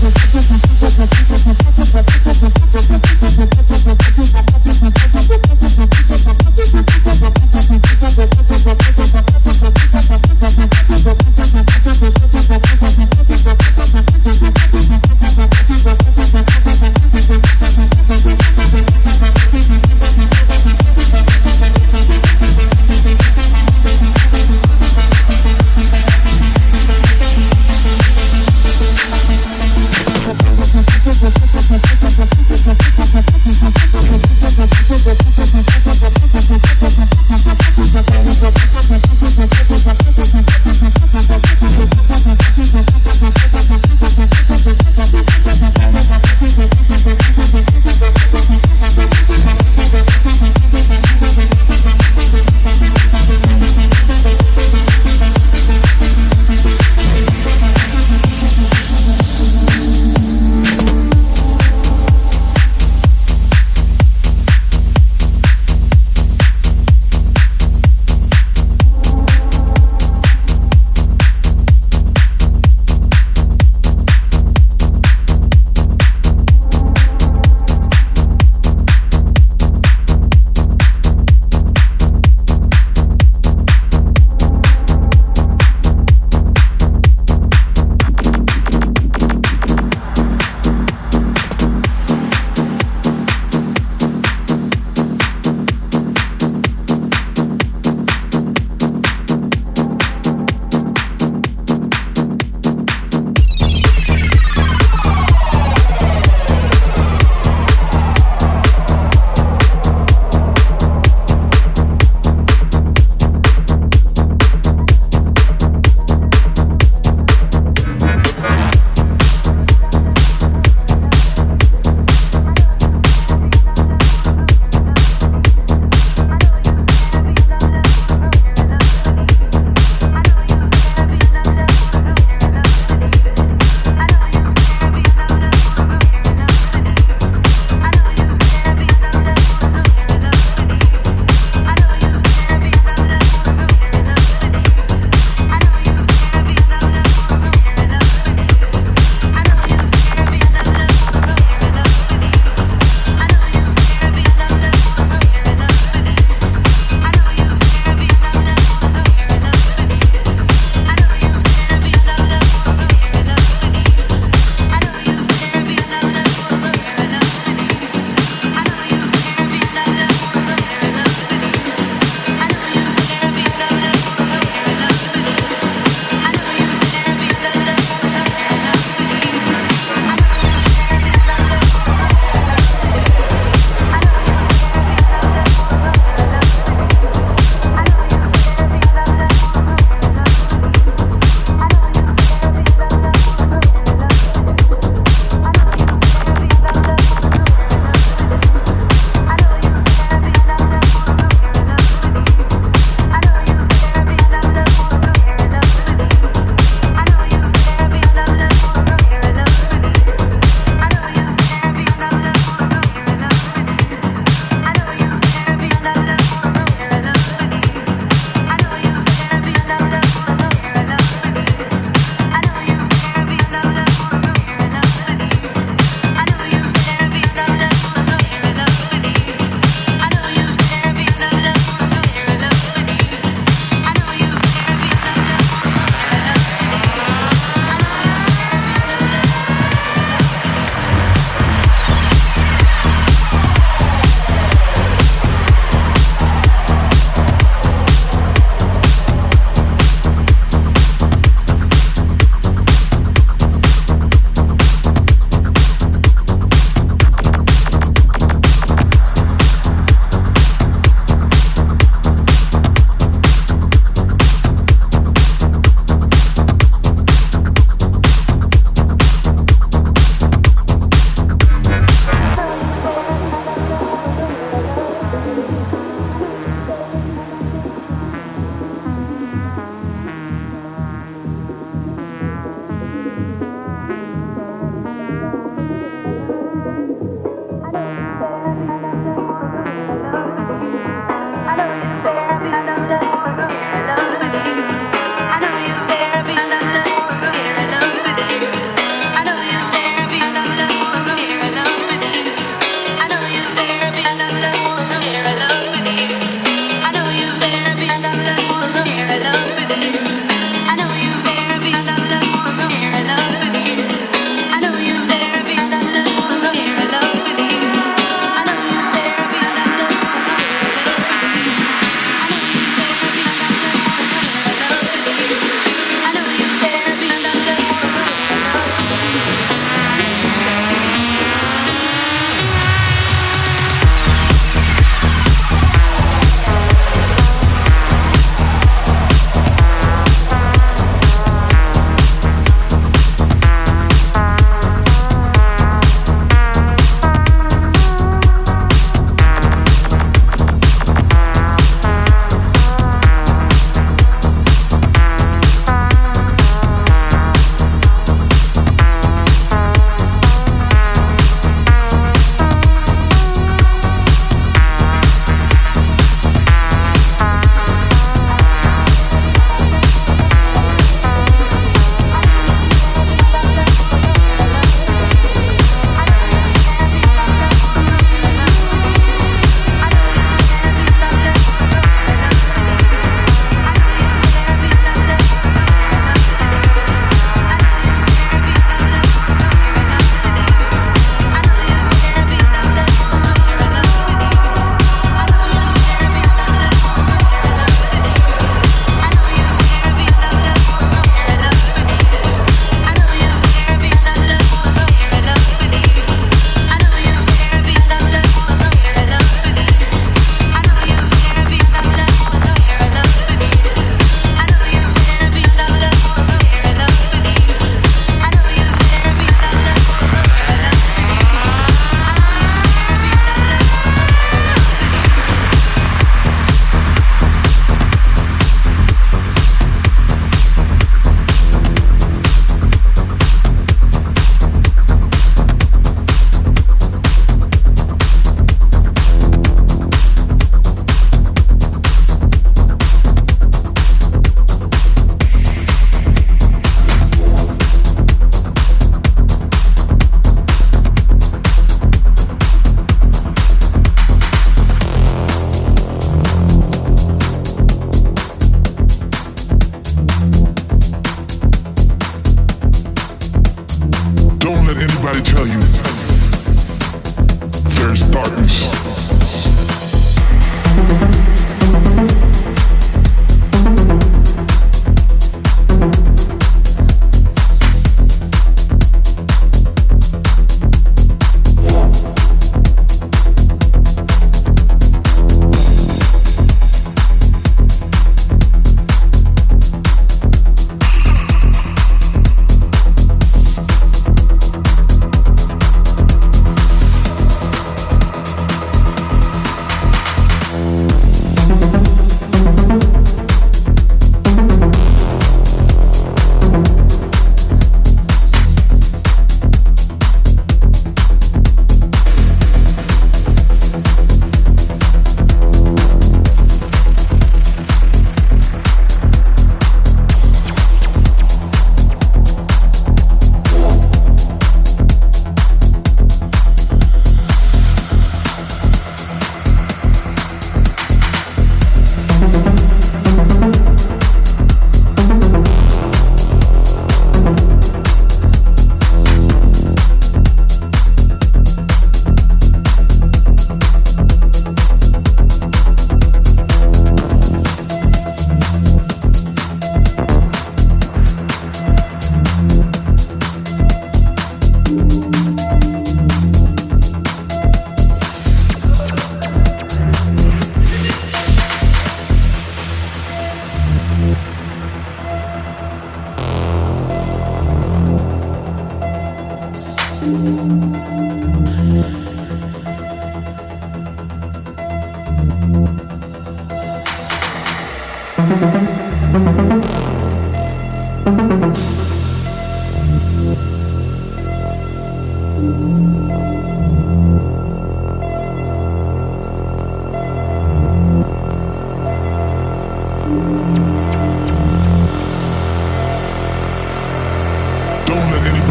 Thank you.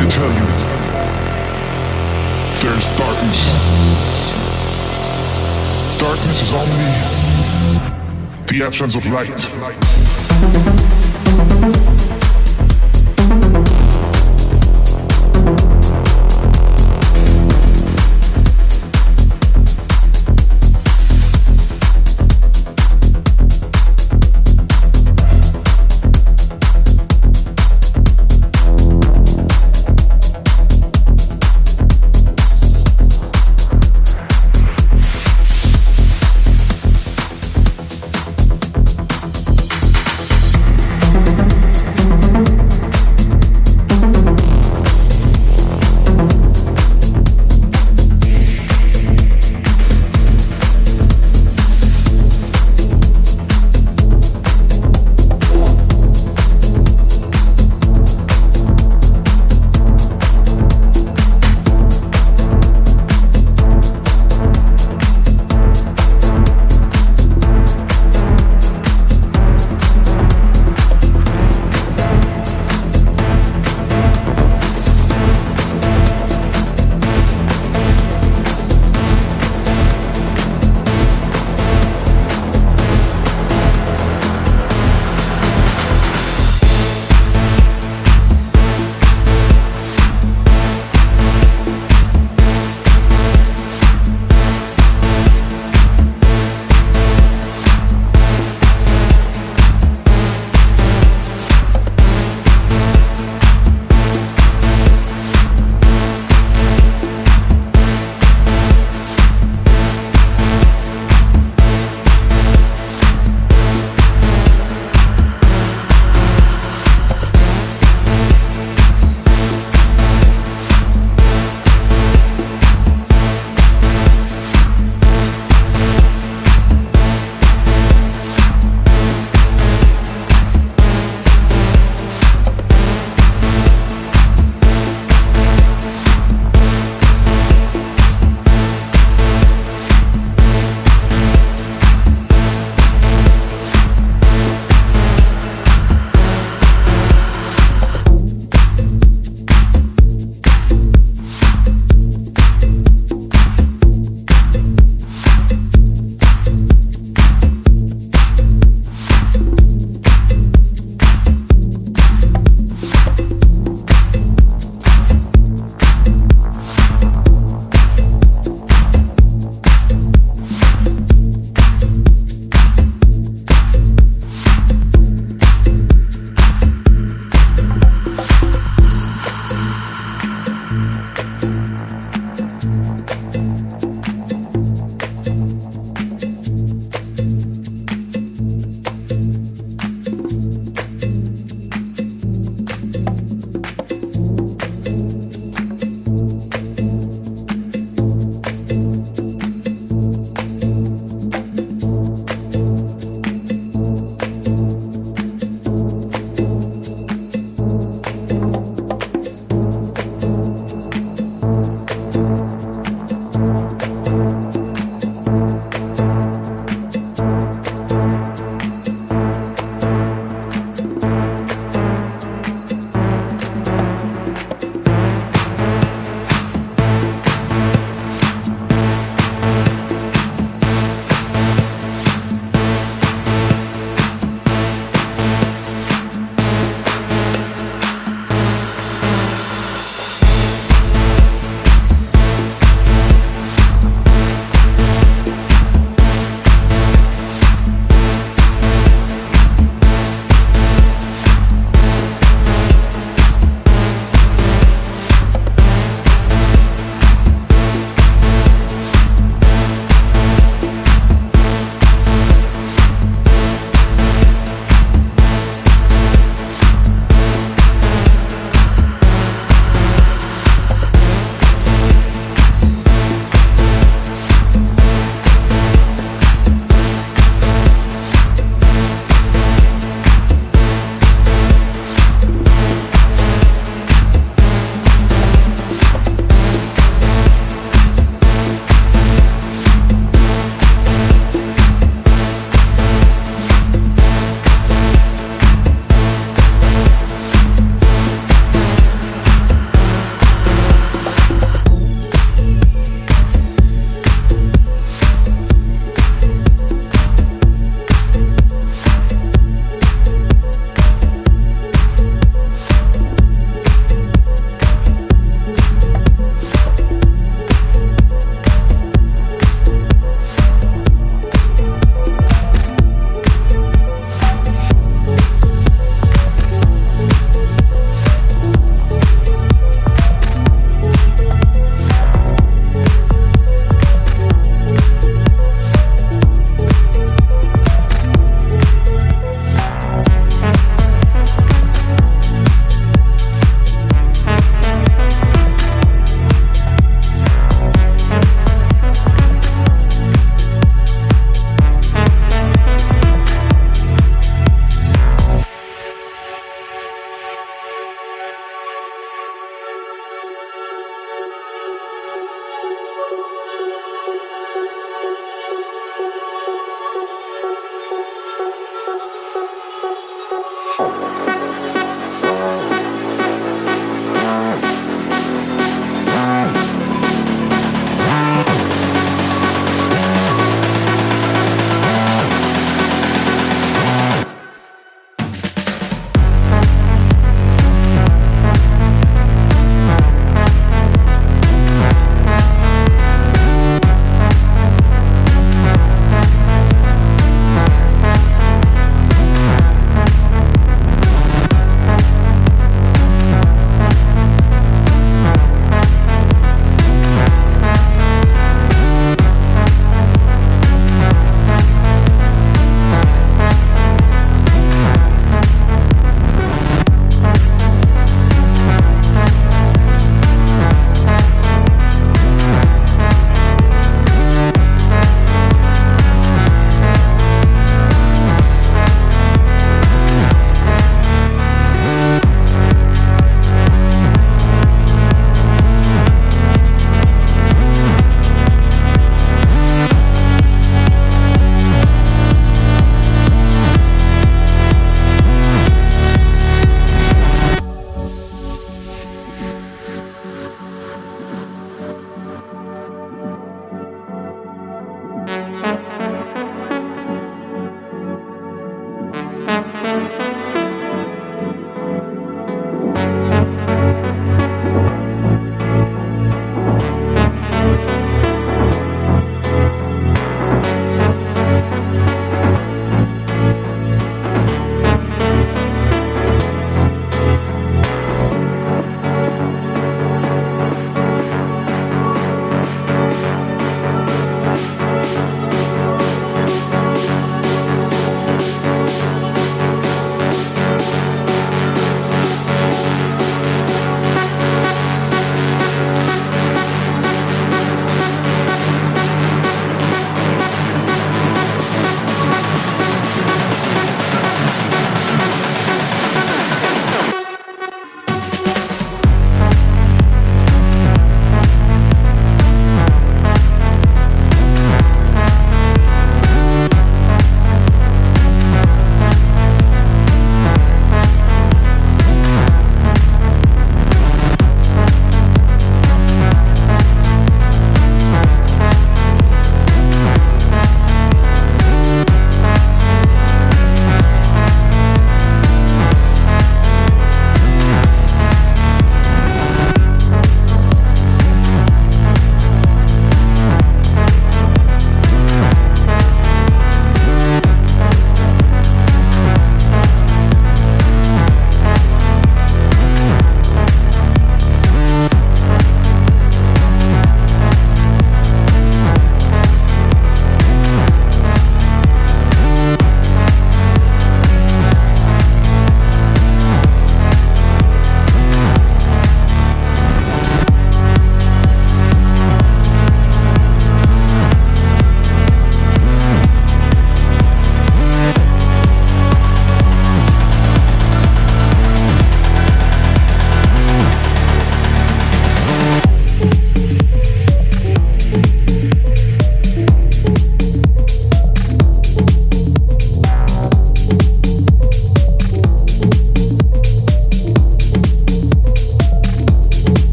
to tell you. There is darkness. Darkness is only the absence of light.